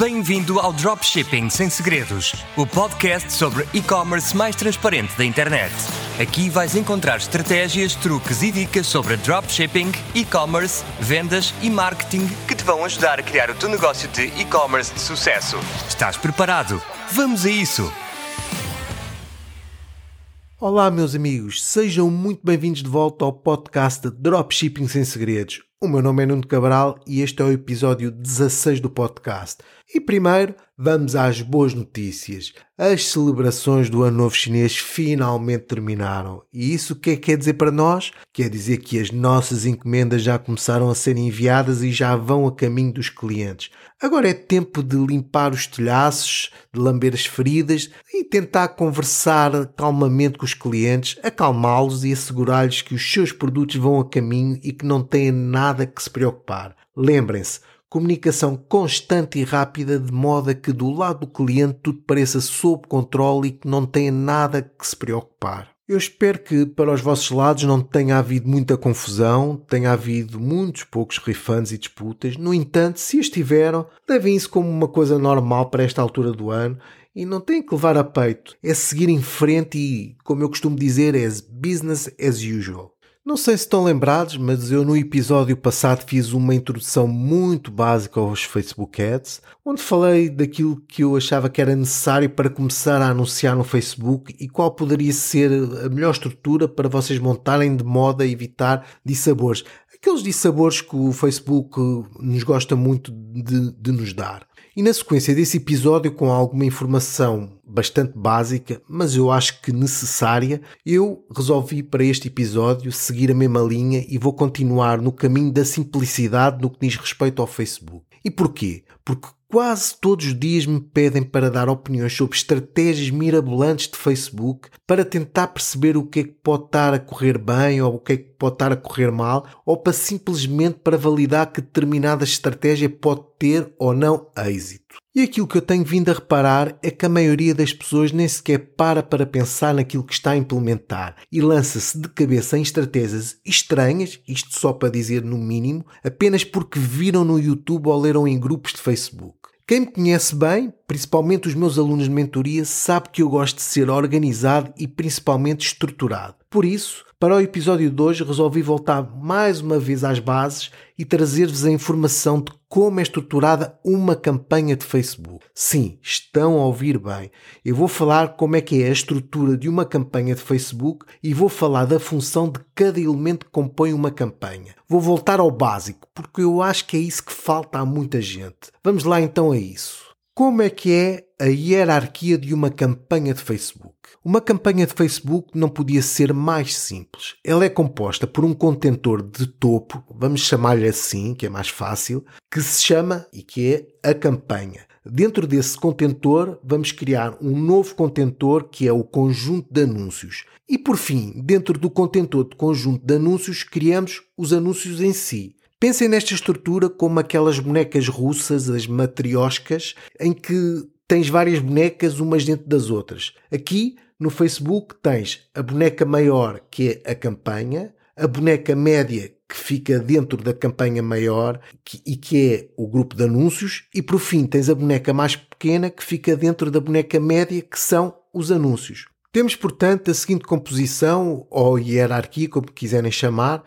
Bem-vindo ao Dropshipping Sem Segredos, o podcast sobre e-commerce mais transparente da internet. Aqui vais encontrar estratégias, truques e dicas sobre dropshipping, e-commerce, vendas e marketing que te vão ajudar a criar o teu negócio de e-commerce de sucesso. Estás preparado? Vamos a isso! Olá, meus amigos, sejam muito bem-vindos de volta ao podcast Dropshipping Sem Segredos. O meu nome é Nuno Cabral e este é o episódio 16 do podcast. E primeiro, vamos às boas notícias. As celebrações do Ano Novo Chinês finalmente terminaram. E isso o que é que quer dizer para nós? Quer dizer que as nossas encomendas já começaram a ser enviadas e já vão a caminho dos clientes. Agora é tempo de limpar os telhaços, de lamber as feridas e tentar conversar calmamente com os clientes, acalmá-los e assegurar-lhes que os seus produtos vão a caminho e que não têm nada que se preocupar. Lembrem-se, comunicação constante e rápida de modo a que do lado do cliente tudo pareça sob controle e que não tenha nada que se preocupar. Eu espero que para os vossos lados não tenha havido muita confusão, tenha havido muitos poucos refunds e disputas. No entanto, se estiveram, levem isso como uma coisa normal para esta altura do ano e não têm que levar a peito. É seguir em frente e, como eu costumo dizer, é business as usual. Não sei se estão lembrados, mas eu no episódio passado fiz uma introdução muito básica aos Facebook Ads, onde falei daquilo que eu achava que era necessário para começar a anunciar no Facebook e qual poderia ser a melhor estrutura para vocês montarem de modo a evitar dissabores. Aqueles dissabores que o Facebook nos gosta muito de, de nos dar. E na sequência desse episódio, com alguma informação bastante básica, mas eu acho que necessária, eu resolvi para este episódio seguir a mesma linha e vou continuar no caminho da simplicidade no que diz respeito ao Facebook. E porquê? Porque quase todos os dias me pedem para dar opiniões sobre estratégias mirabolantes de Facebook para tentar perceber o que é que pode estar a correr bem ou o que é que pode estar a correr mal ou para simplesmente para validar que determinada estratégia pode ter ou não êxito. E aquilo que eu tenho vindo a reparar é que a maioria das pessoas nem sequer para para pensar naquilo que está a implementar e lança-se de cabeça em estratégias estranhas, isto só para dizer no mínimo, apenas porque viram no YouTube ou leram em grupos de Facebook. Quem me conhece bem, principalmente os meus alunos de mentoria, sabe que eu gosto de ser organizado e principalmente estruturado. Por isso, para o episódio de hoje, resolvi voltar mais uma vez às bases e trazer-vos a informação de como é estruturada uma campanha de Facebook. Sim, estão a ouvir bem. Eu vou falar como é que é a estrutura de uma campanha de Facebook e vou falar da função de cada elemento que compõe uma campanha. Vou voltar ao básico, porque eu acho que é isso que falta a muita gente. Vamos lá então a isso. Como é que é a hierarquia de uma campanha de Facebook? Uma campanha de Facebook não podia ser mais simples. Ela é composta por um contentor de topo, vamos chamar-lhe assim, que é mais fácil, que se chama e que é a campanha. Dentro desse contentor, vamos criar um novo contentor que é o conjunto de anúncios. E por fim, dentro do contentor de conjunto de anúncios, criamos os anúncios em si. Pensem nesta estrutura como aquelas bonecas russas, as matrioscas, em que tens várias bonecas umas dentro das outras. Aqui no Facebook tens a boneca maior, que é a campanha, a boneca média, que fica dentro da campanha maior que, e que é o grupo de anúncios, e por fim tens a boneca mais pequena, que fica dentro da boneca média, que são os anúncios. Temos, portanto, a seguinte composição, ou hierarquia, como quiserem chamar: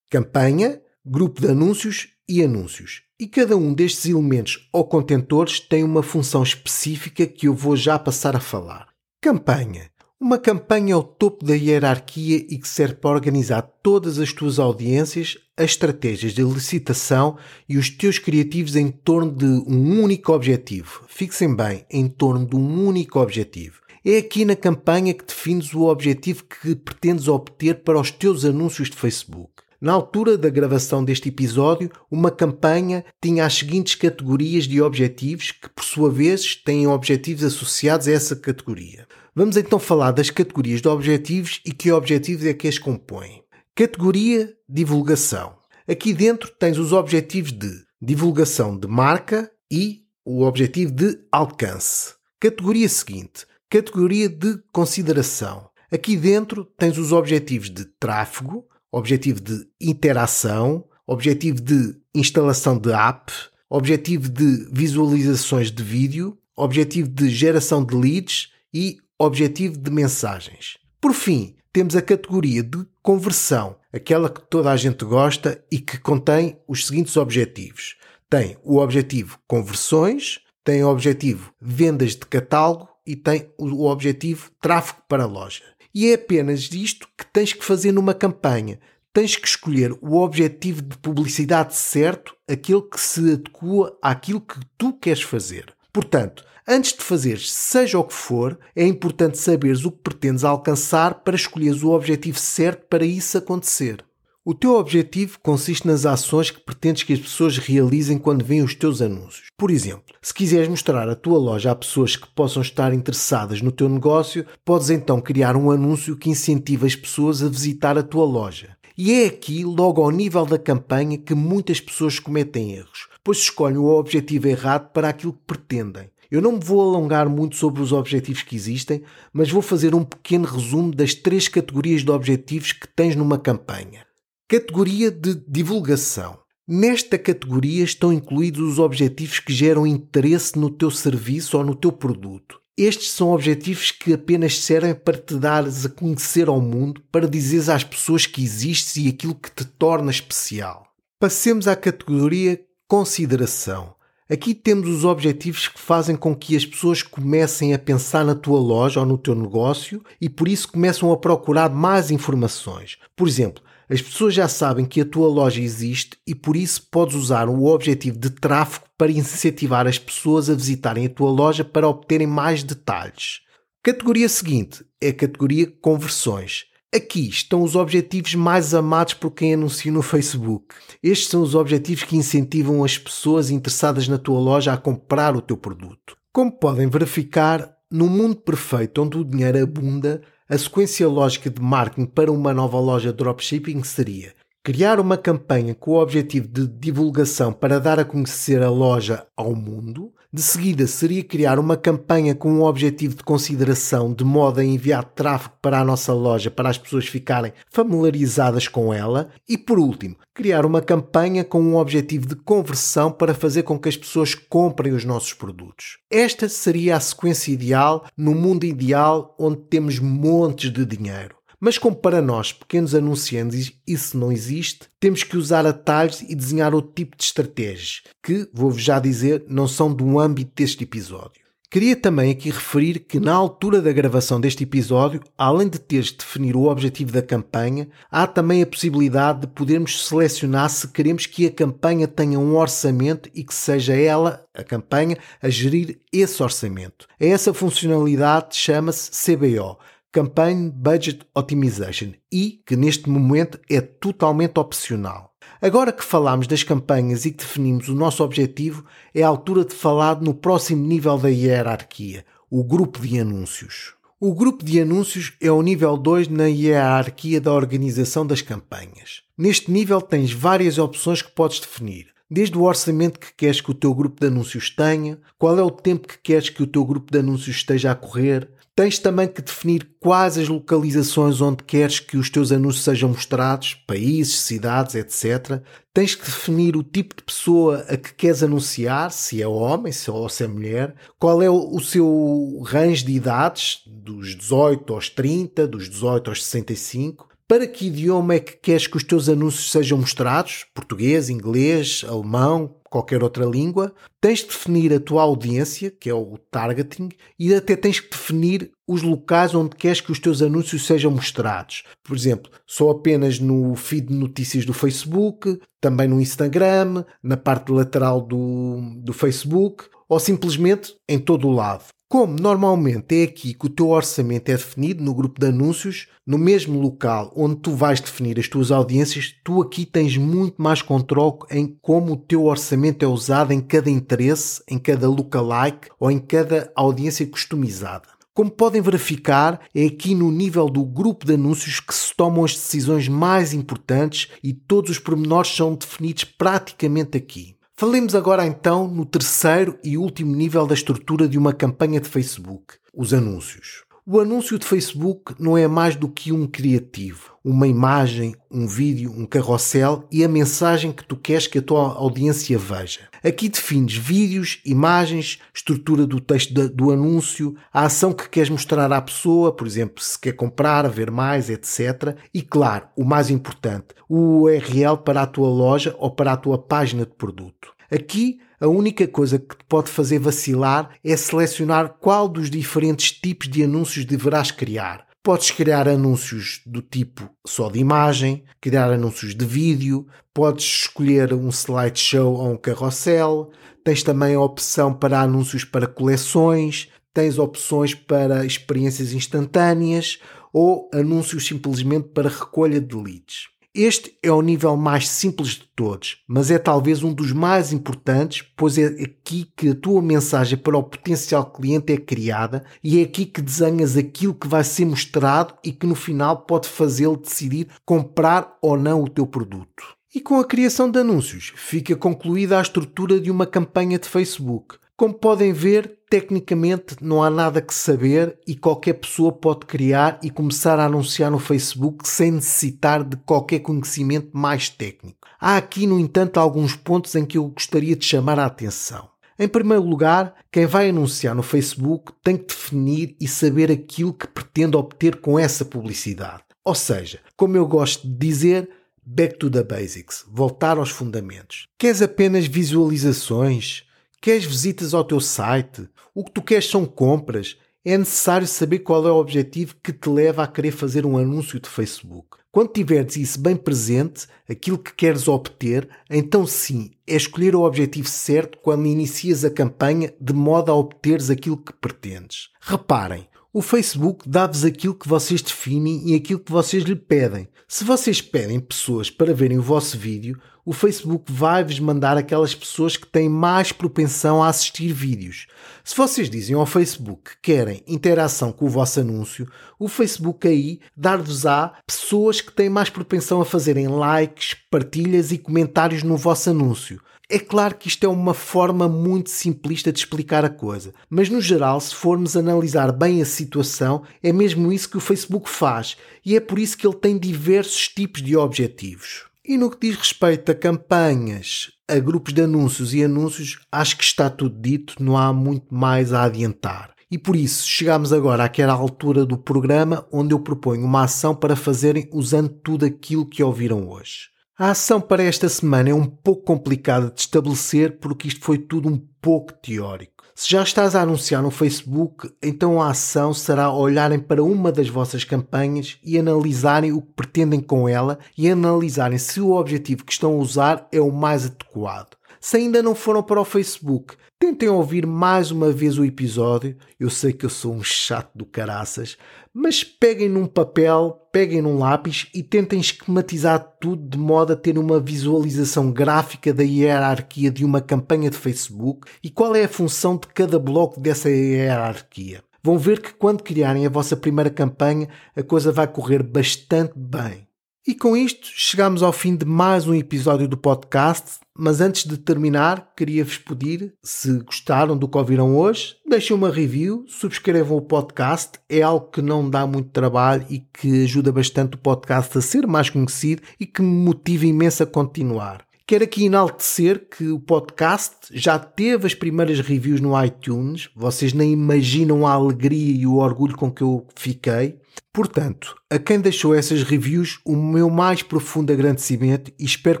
campanha, grupo de anúncios e anúncios. E cada um destes elementos ou contentores tem uma função específica que eu vou já passar a falar. Campanha. Uma campanha é o topo da hierarquia e que serve para organizar todas as tuas audiências, as estratégias de licitação e os teus criativos em torno de um único objetivo. Fixem bem, em torno de um único objetivo. É aqui na campanha que defines o objetivo que pretendes obter para os teus anúncios de Facebook. Na altura da gravação deste episódio, uma campanha tinha as seguintes categorias de objetivos que, por sua vez, têm objetivos associados a essa categoria. Vamos então falar das categorias de objetivos e que objetivos é que as compõem. Categoria divulgação. Aqui dentro tens os objetivos de divulgação de marca e o objetivo de alcance. Categoria seguinte, categoria de consideração. Aqui dentro tens os objetivos de tráfego, objetivo de interação, objetivo de instalação de app, objetivo de visualizações de vídeo, objetivo de geração de leads e objetivo de mensagens. Por fim, temos a categoria de conversão, aquela que toda a gente gosta e que contém os seguintes objetivos. Tem o objetivo conversões, tem o objetivo vendas de catálogo e tem o objetivo tráfego para loja. E é apenas isto que tens que fazer numa campanha. Tens que escolher o objetivo de publicidade certo, aquele que se adequa àquilo que tu queres fazer. Portanto, antes de fazeres seja o que for, é importante saberes o que pretendes alcançar para escolheres o objetivo certo para isso acontecer. O teu objetivo consiste nas ações que pretendes que as pessoas realizem quando veem os teus anúncios. Por exemplo, se quiseres mostrar a tua loja a pessoas que possam estar interessadas no teu negócio, podes então criar um anúncio que incentive as pessoas a visitar a tua loja. E é aqui, logo ao nível da campanha, que muitas pessoas cometem erros, pois escolhem o objetivo errado para aquilo que pretendem. Eu não me vou alongar muito sobre os objetivos que existem, mas vou fazer um pequeno resumo das três categorias de objetivos que tens numa campanha. Categoria de divulgação. Nesta categoria estão incluídos os objetivos que geram interesse no teu serviço ou no teu produto. Estes são objetivos que apenas servem para te dares a conhecer ao mundo, para dizeres às pessoas que existes e aquilo que te torna especial. Passemos à categoria consideração. Aqui temos os objetivos que fazem com que as pessoas comecem a pensar na tua loja ou no teu negócio e por isso começam a procurar mais informações. Por exemplo, as pessoas já sabem que a tua loja existe e por isso podes usar o objetivo de tráfego para incentivar as pessoas a visitarem a tua loja para obterem mais detalhes. Categoria seguinte é a categoria conversões. Aqui estão os objetivos mais amados por quem anuncia no Facebook. Estes são os objetivos que incentivam as pessoas interessadas na tua loja a comprar o teu produto. Como podem verificar, no mundo perfeito onde o dinheiro abunda, a sequência lógica de marketing para uma nova loja de dropshipping seria criar uma campanha com o objetivo de divulgação para dar a conhecer a loja ao mundo. De seguida, seria criar uma campanha com o objetivo de consideração, de modo a enviar tráfego para a nossa loja para as pessoas ficarem familiarizadas com ela. E por último, criar uma campanha com um objetivo de conversão para fazer com que as pessoas comprem os nossos produtos. Esta seria a sequência ideal no mundo ideal onde temos montes de dinheiro. Mas como para nós, pequenos anunciantes, isso não existe, temos que usar atalhos e desenhar outro tipo de estratégias, que, vou-vos já dizer, não são do âmbito deste episódio. Queria também aqui referir que na altura da gravação deste episódio, além de teres de definir o objetivo da campanha, há também a possibilidade de podermos selecionar se queremos que a campanha tenha um orçamento e que seja ela, a campanha, a gerir esse orçamento. Essa funcionalidade chama-se CBO, Campaign Budget Optimization e que neste momento é totalmente opcional. Agora que falamos das campanhas e que definimos o nosso objetivo, é a altura de falar no próximo nível da hierarquia, o grupo de anúncios. O grupo de anúncios é o nível 2 na hierarquia da organização das campanhas. Neste nível tens várias opções que podes definir, desde o orçamento que queres que o teu grupo de anúncios tenha, qual é o tempo que queres que o teu grupo de anúncios esteja a correr, Tens também que definir quais as localizações onde queres que os teus anúncios sejam mostrados, países, cidades, etc. Tens que definir o tipo de pessoa a que queres anunciar, se é homem se ou se é mulher, qual é o seu range de idades, dos 18 aos 30, dos 18 aos 65, para que idioma é que queres que os teus anúncios sejam mostrados? Português, inglês, alemão, qualquer outra língua. Tens de definir a tua audiência, que é o targeting, e até tens que definir os locais onde queres que os teus anúncios sejam mostrados. Por exemplo, só apenas no feed de notícias do Facebook, também no Instagram, na parte lateral do, do Facebook, ou simplesmente em todo o lado. Como normalmente é aqui que o teu orçamento é definido no grupo de anúncios, no mesmo local onde tu vais definir as tuas audiências, tu aqui tens muito mais controle em como o teu orçamento é usado em cada interesse, em cada lookalike ou em cada audiência customizada. Como podem verificar, é aqui no nível do grupo de anúncios que se tomam as decisões mais importantes e todos os pormenores são definidos praticamente aqui. Falemos agora então no terceiro e último nível da estrutura de uma campanha de Facebook, os anúncios. O anúncio de Facebook não é mais do que um criativo, uma imagem, um vídeo, um carrossel e a mensagem que tu queres que a tua audiência veja. Aqui defines vídeos, imagens, estrutura do texto do anúncio, a ação que queres mostrar à pessoa, por exemplo, se quer comprar, ver mais, etc. E claro, o mais importante, o URL para a tua loja ou para a tua página de produto. Aqui a única coisa que te pode fazer vacilar é selecionar qual dos diferentes tipos de anúncios deverás criar. Podes criar anúncios do tipo só de imagem, criar anúncios de vídeo, podes escolher um slideshow ou um carrossel, tens também a opção para anúncios para coleções, tens opções para experiências instantâneas ou anúncios simplesmente para recolha de leads. Este é o nível mais simples de todos, mas é talvez um dos mais importantes, pois é aqui que a tua mensagem para o potencial cliente é criada e é aqui que desenhas aquilo que vai ser mostrado e que no final pode fazê-lo decidir comprar ou não o teu produto. E com a criação de anúncios, fica concluída a estrutura de uma campanha de Facebook. Como podem ver, tecnicamente não há nada que saber e qualquer pessoa pode criar e começar a anunciar no Facebook sem necessitar de qualquer conhecimento mais técnico. Há aqui, no entanto, alguns pontos em que eu gostaria de chamar a atenção. Em primeiro lugar, quem vai anunciar no Facebook tem que definir e saber aquilo que pretende obter com essa publicidade. Ou seja, como eu gosto de dizer, back to the basics, voltar aos fundamentos. Queres apenas visualizações? Queres visitas ao teu site? O que tu queres são compras? É necessário saber qual é o objetivo que te leva a querer fazer um anúncio de Facebook. Quando tiveres isso bem presente, aquilo que queres obter, então sim, é escolher o objetivo certo quando inicias a campanha de modo a obteres aquilo que pretendes. Reparem, o Facebook dá-vos aquilo que vocês definem e aquilo que vocês lhe pedem. Se vocês pedem pessoas para verem o vosso vídeo, o Facebook vai-vos mandar aquelas pessoas que têm mais propensão a assistir vídeos. Se vocês dizem ao Facebook que querem interação com o vosso anúncio, o Facebook aí dar-vos-á pessoas que têm mais propensão a fazerem likes, partilhas e comentários no vosso anúncio. É claro que isto é uma forma muito simplista de explicar a coisa, mas no geral, se formos analisar bem a situação, é mesmo isso que o Facebook faz e é por isso que ele tem diversos tipos de objetivos. E no que diz respeito a campanhas, a grupos de anúncios e anúncios, acho que está tudo dito, não há muito mais a adiantar. E por isso chegamos agora àquela altura do programa onde eu proponho uma ação para fazerem usando tudo aquilo que ouviram hoje. A ação para esta semana é um pouco complicada de estabelecer porque isto foi tudo um pouco teórico. Se já estás a anunciar no Facebook, então a ação será olharem para uma das vossas campanhas e analisarem o que pretendem com ela e analisarem se o objetivo que estão a usar é o mais adequado. Se ainda não foram para o Facebook, tentem ouvir mais uma vez o episódio. Eu sei que eu sou um chato do caraças, mas peguem num papel, peguem num lápis e tentem esquematizar tudo de modo a ter uma visualização gráfica da hierarquia de uma campanha de Facebook e qual é a função de cada bloco dessa hierarquia. Vão ver que quando criarem a vossa primeira campanha, a coisa vai correr bastante bem. E com isto chegamos ao fim de mais um episódio do podcast. Mas antes de terminar, queria-vos pedir, se gostaram do que ouviram hoje, deixem uma review, subscrevam o podcast. É algo que não dá muito trabalho e que ajuda bastante o podcast a ser mais conhecido e que me motiva imenso a continuar. Quero aqui enaltecer que o podcast já teve as primeiras reviews no iTunes. Vocês nem imaginam a alegria e o orgulho com que eu fiquei. Portanto, a quem deixou essas reviews, o meu mais profundo agradecimento e espero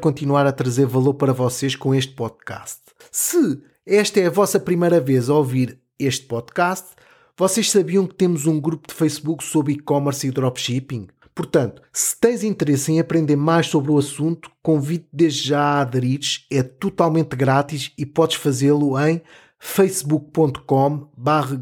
continuar a trazer valor para vocês com este podcast. Se esta é a vossa primeira vez a ouvir este podcast, vocês sabiam que temos um grupo de Facebook sobre e-commerce e dropshipping? Portanto, se tens interesse em aprender mais sobre o assunto, convido desde já a aderires, é totalmente grátis e podes fazê-lo em facebook.com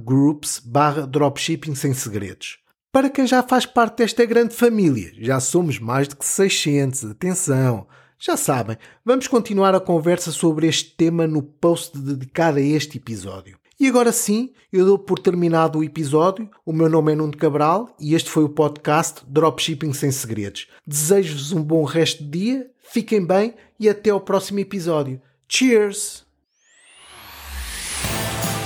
groups dropshipping sem segredos. Para quem já faz parte desta grande família, já somos mais de que 600, atenção! Já sabem, vamos continuar a conversa sobre este tema no post dedicado a este episódio. E agora sim, eu dou por terminado o episódio. O meu nome é Nuno Cabral e este foi o podcast Dropshipping Sem Segredos. Desejo-vos um bom resto de dia, fiquem bem e até ao próximo episódio. Cheers!